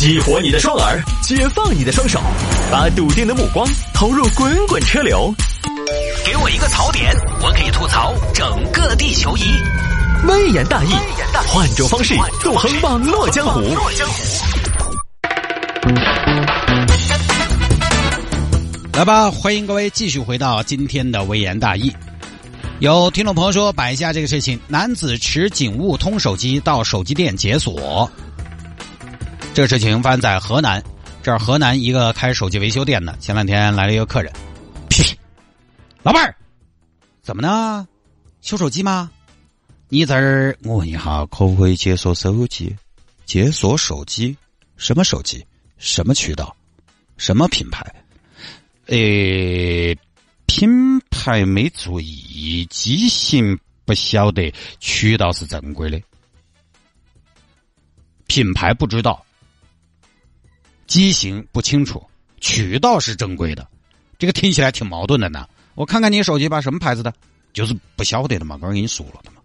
激活你的双耳，解放你的双手，把笃定的目光投入滚滚车流。给我一个槽点，我可以吐槽整个地球仪。微言大义，换种方式纵横网络江湖。来吧，欢迎各位继续回到今天的微言大义。有听众朋友说摆一下这个事情：男子持警务通手机到手机店解锁。这个事情发生在河南，这儿河南一个开手机维修店的，前两天来了一个客人，屁，老伴儿，怎么呢？修手机吗？你这儿，我问一下，可不可以解锁手机？解锁手机？什么手机？什么渠道？什么品牌？诶，品牌没注意，机型不晓得，渠道是正规的，品牌不知道。机型不清楚，渠道是正规的，这个听起来挺矛盾的呢。我看看你手机吧，什么牌子的？就是不晓得的嘛，刚给你说了的嘛，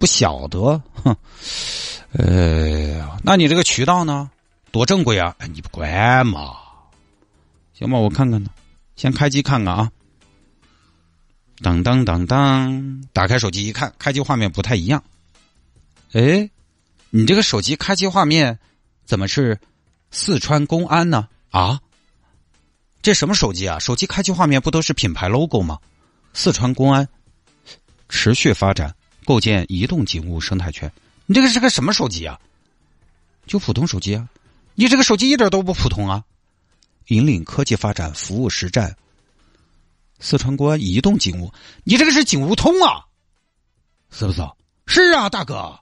不晓得，哼，呃，那你这个渠道呢？多正规啊！哎，你不管嘛？行吧，我看看呢，先开机看看啊。当当当当，打开手机一看，开机画面不太一样。哎，你这个手机开机画面怎么是？四川公安呢？啊，这什么手机啊？手机开机画面不都是品牌 logo 吗？四川公安持续发展，构建移动警务生态圈。你这个是个什么手机啊？就普通手机啊？你这个手机一点都不普通啊！引领科技发展，服务实战。四川公安移动警务，你这个是警务通啊？是不是？是啊，大哥，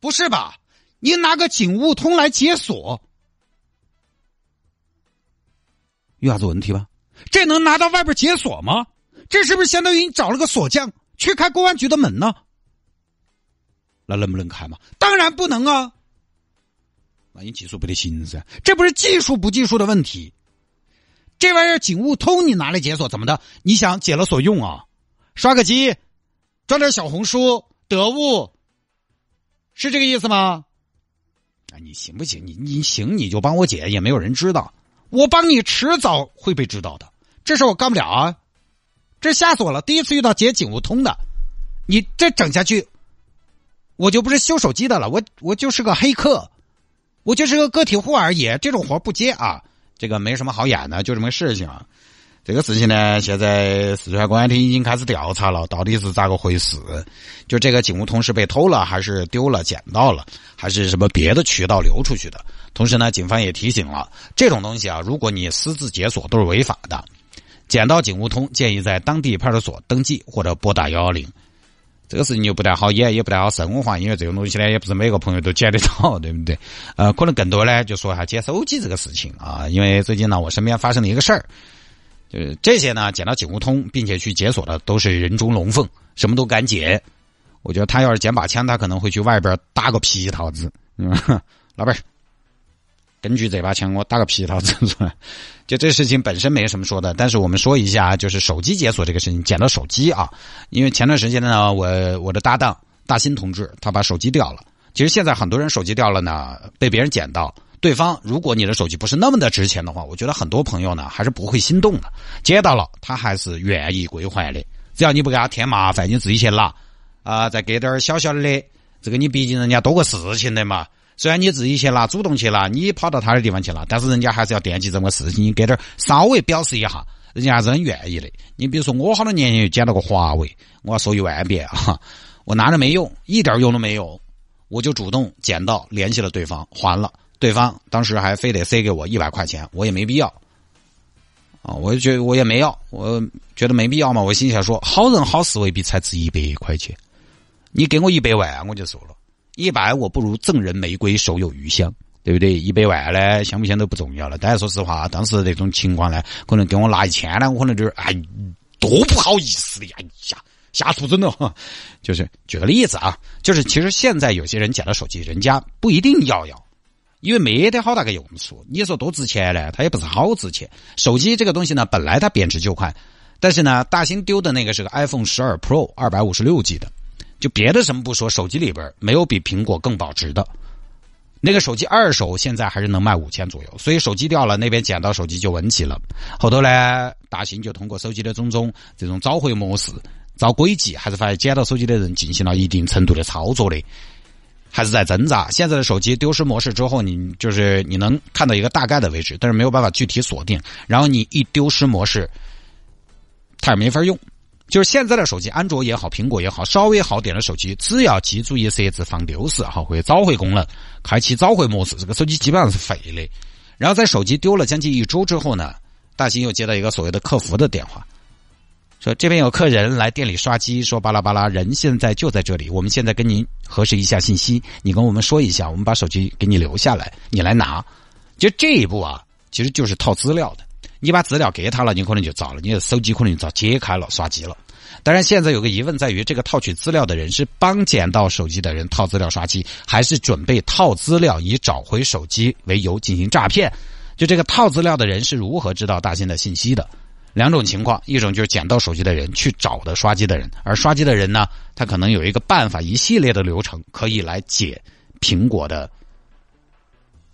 不是吧？你拿个警务通来解锁？有啥子问题吧？这能拿到外边解锁吗？这是不是相当于你找了个锁匠去开公安局的门呢？那能不能开嘛？当然不能啊！那你技术不得行噻？这不是技术不技术的问题。这玩意儿警务通你拿来解锁怎么的？你想解了锁用啊？刷个机，装点小红书、得物，是这个意思吗？啊，你行不行？你你行你就帮我解，也没有人知道。我帮你迟早会被知道的，这事我干不了啊！这吓死我了！第一次遇到解警务通的，你这整下去，我就不是修手机的了，我我就是个黑客，我就是个个体户而已，这种活不接啊！这个没什么好演的，就这么个事情。这个事情呢，现在四川公安厅已经开始调查了，到底是咋个回事？就这个警务通是被偷了，还是丢了、捡到了，还是什么别的渠道流出去的？同时呢，警方也提醒了，这种东西啊，如果你私自解锁都是违法的。捡到警务通，建议在当地派出所登记或者拨打幺幺零。这个事情就不太好演，也不太好生化，因为这种东西呢，也不是每个朋友都捡得到，对不对？呃，可能更多呢，就说一下捡手机这个事情啊，因为最近呢，我身边发生了一个事儿。就这些呢，捡到警务通并且去解锁的都是人中龙凤，什么都敢捡。我觉得他要是捡把枪，他可能会去外边打个皮套子。嗯 老板根据这把枪，我打个皮套子出来。就这事情本身没什么说的，但是我们说一下，就是手机解锁这个事情，捡到手机啊。因为前段时间呢，我我的搭档大新同志他把手机掉了。其实现在很多人手机掉了呢，被别人捡到。对方，如果你的手机不是那么的值钱的话，我觉得很多朋友呢还是不会心动的。接到了，他还是愿意归还的。只要你不给他添麻烦，你自己去拿啊，再给点小小的，这个你毕竟人家多个事情的嘛。虽然你自己去拿，主动去拿，你跑到他的地方去拿，但是人家还是要惦记这么个事情，你给点稍微表示一下，人家还是很愿意的。你比如说，我好多年前就捡了个华为，我要说一万遍啊，我拿着没用，一点用都没有，我就主动捡到，联系了对方，还了。对方当时还非得塞给我一百块钱，我也没必要，啊，我就觉得我也没要，我觉得没必要嘛。我心想说，好人好事未必才值一百块钱，你给我一百万我就收了，一百我不如赠人玫瑰，手有余香，对不对？一百万呢，香不香都不重要了。但是说实话，当时那种情况呢，可能给我拿一千呢，我可能就是哎，多不好意思的呀，下下出真的，就是举个例子啊，就是其实现在有些人捡了手机，人家不一定要要。因为没得好大个用处，你说多值钱呢？它也不是好值钱。手机这个东西呢，本来它贬值就快，但是呢，大兴丢的那个是个 iPhone 十二 Pro 二百五十六 G 的，就别的什么不说，手机里边没有比苹果更保值的。那个手机二手现在还是能卖五千左右，所以手机掉了，那边捡到手机就问题了。后头呢，大兴就通过手机的种种这种召回模式、找轨迹，还是发现捡到手机的人进行了一定程度的操作的，还是在挣扎。现在的手机丢失模式之后，你就是你能看到一个大概的位置，但是没有办法具体锁定。然后你一丢失模式，它也没法用。就是现在的手机，安卓也好，苹果也好，稍微好点的手机，只要机主一设置防丢失哈，或者召回功能，开启召回模式，这个手机基本上是废的。然后在手机丢了将近一周之后呢，大兴又接到一个所谓的客服的电话，说这边有客人来店里刷机，说巴拉巴拉，人现在就在这里，我们现在跟您核实一下信息，你跟我们说一下，我们把手机给你留下来，你来拿。就这一步啊，其实就是套资料的。你把资料给他了，你可能就糟了，你的手机可能就遭解开了，刷机了。当然，现在有个疑问在于，这个套取资料的人是帮捡到手机的人套资料刷机，还是准备套资料以找回手机为由进行诈骗？就这个套资料的人是如何知道大新的信息的？两种情况，一种就是捡到手机的人去找的刷机的人，而刷机的人呢，他可能有一个办法，一系列的流程可以来解苹果的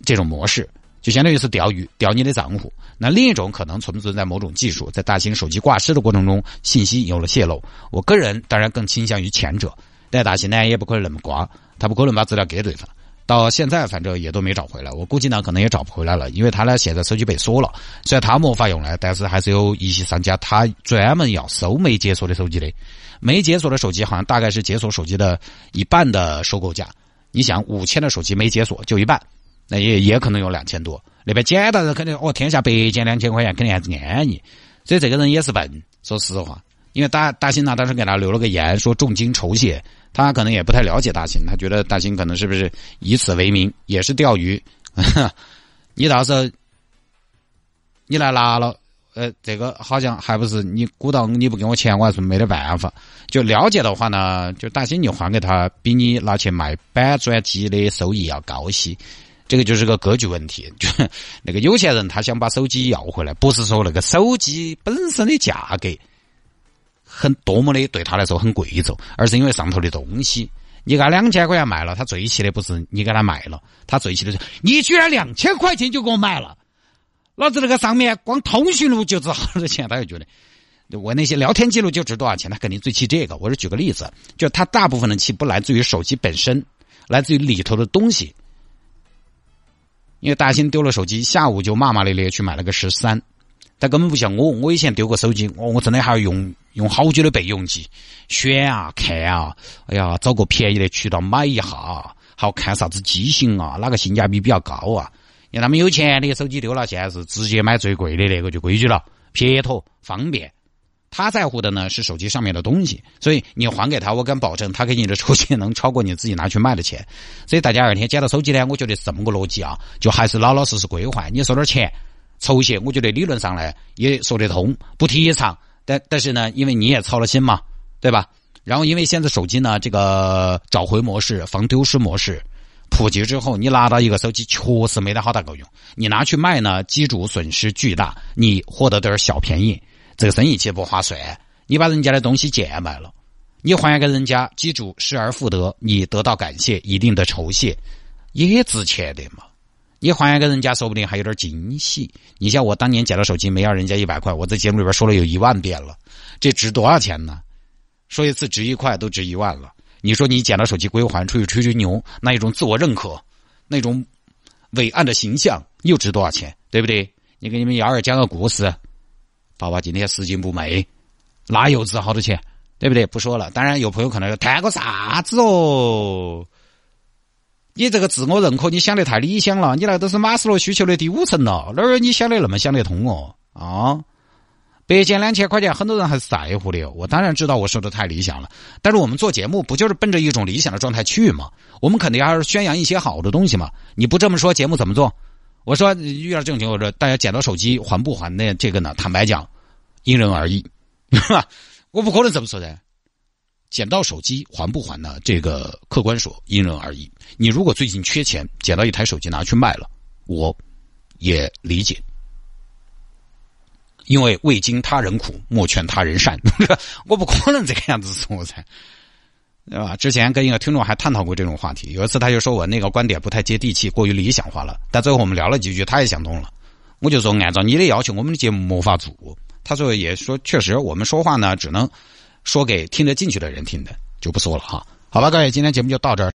这种模式。就相当于是钓鱼，钓你的账户。那另一种可能存不存在某种技术，在大型手机挂失的过程中，信息有了泄露。我个人当然更倾向于前者，但大型呢也不可能那么瓜，他不可能把资料给对方。到现在反正也都没找回来，我估计呢可能也找不回来了，因为他呢现在手机被锁了。虽然他没法用了，但是还是有一些商家他专门要收没解锁的手机的。没解锁的手机好像大概是解锁手机的一半的收购价。你想五千的手机没解锁就一半。那也也可能有两千多，那边捡到的肯定哦，天下白捡两千块钱肯定还是安逸，所以这个人也是笨，说实话，因为大大兴呢当时给他留了个言，说重金酬谢，他可能也不太了解大兴，他觉得大兴可能是不是以此为名，也是钓鱼，你到时候你来拿了，呃，这个好像还不是你鼓捣你不给我钱，我还是没得办法。就了解的话呢，就大兴你还给他，比你拿去卖板砖机的收益要高些。这个就是个格局问题，就那个有钱人他想把手机要回来，不是说那个手机本身的价格很多么的对他来说很贵重，而是因为上头的东西。你给他两千块钱卖了，他最气的不是你给他卖了，他最气的是你居然两千块钱就给我卖了，老子那个上面光通讯录就值好多钱，他就觉得我那些聊天记录就值多少钱，他肯定最气这个。我是举个例子，就他大部分的气不来自于手机本身，来自于里头的东西。因为大兴丢了手机，下午就骂骂咧咧去买了个十三，但根本不像我，我以前丢个手机，我我真的还要用用好久的备用机，选啊看啊，哎呀，找个便宜的渠道买一下，好看啥子机型啊，哪个性价比比较高啊？因为他们有钱的手机丢了，现在是直接买最贵的那个就规矩了，撇脱方便。他在乎的呢是手机上面的东西，所以你还给他，我敢保证他给你的手机能超过你自己拿去卖的钱。所以大家二天捡到手机呢，我觉得是这么个逻辑啊，就还是老老实实归还。你收点钱酬谢，我觉得理论上呢也说得通，不提倡。但但是呢，因为你也操了心嘛，对吧？然后因为现在手机呢这个找回模式、防丢失模式普及之后，你拿到一个手机确实没得好大个用。你拿去卖呢，机主损失巨大，你获得点小便宜。这个生意其实不划算，你把人家的东西贱卖了，你还给人家，记住失而复得，你得到感谢，一定的酬谢，也值钱的嘛。你还给人家，说不定还有点惊喜。你像我当年捡了手机，没要人家一百块，我在节目里边说了有一万遍了，这值多少钱呢？说一次值一块，都值一万了。你说你捡了手机归还，出去吹吹牛，那一种自我认可，那种伟岸的形象，又值多少钱？对不对？你给你们幺儿讲个故事。爸爸今天拾金不昧，那又值好多钱，对不对？不说了。当然有朋友可能要谈个啥子哦？你这个自我认可，你想的太理想了。你那都是马斯洛需求的第五层了，哪有你想的那么想得通哦？啊，白捡两千块钱，很多人还是在乎的。我当然知道我说的太理想了，但是我们做节目不就是奔着一种理想的状态去吗？我们肯定还是宣扬一些好的东西嘛。你不这么说，节目怎么做？我说遇到这种情况，我说大家捡到手机还不还呢？这个呢，坦白讲，因人而异，我不可能这么说的。捡到手机还不还呢？这个客观说因人而异。你如果最近缺钱，捡到一台手机拿去卖了，我也理解，因为未经他人苦，莫劝他人善。我不可能这个样子说噻。对吧？之前跟一个听众还探讨过这种话题，有一次他就说我那个观点不太接地气，过于理想化了。但最后我们聊了几句，他也想通了。我就说按照你的要求，我们的节目没法做。他说也说确实，我们说话呢只能说给听得进去的人听的，就不说了哈。好吧，各位，今天节目就到这儿。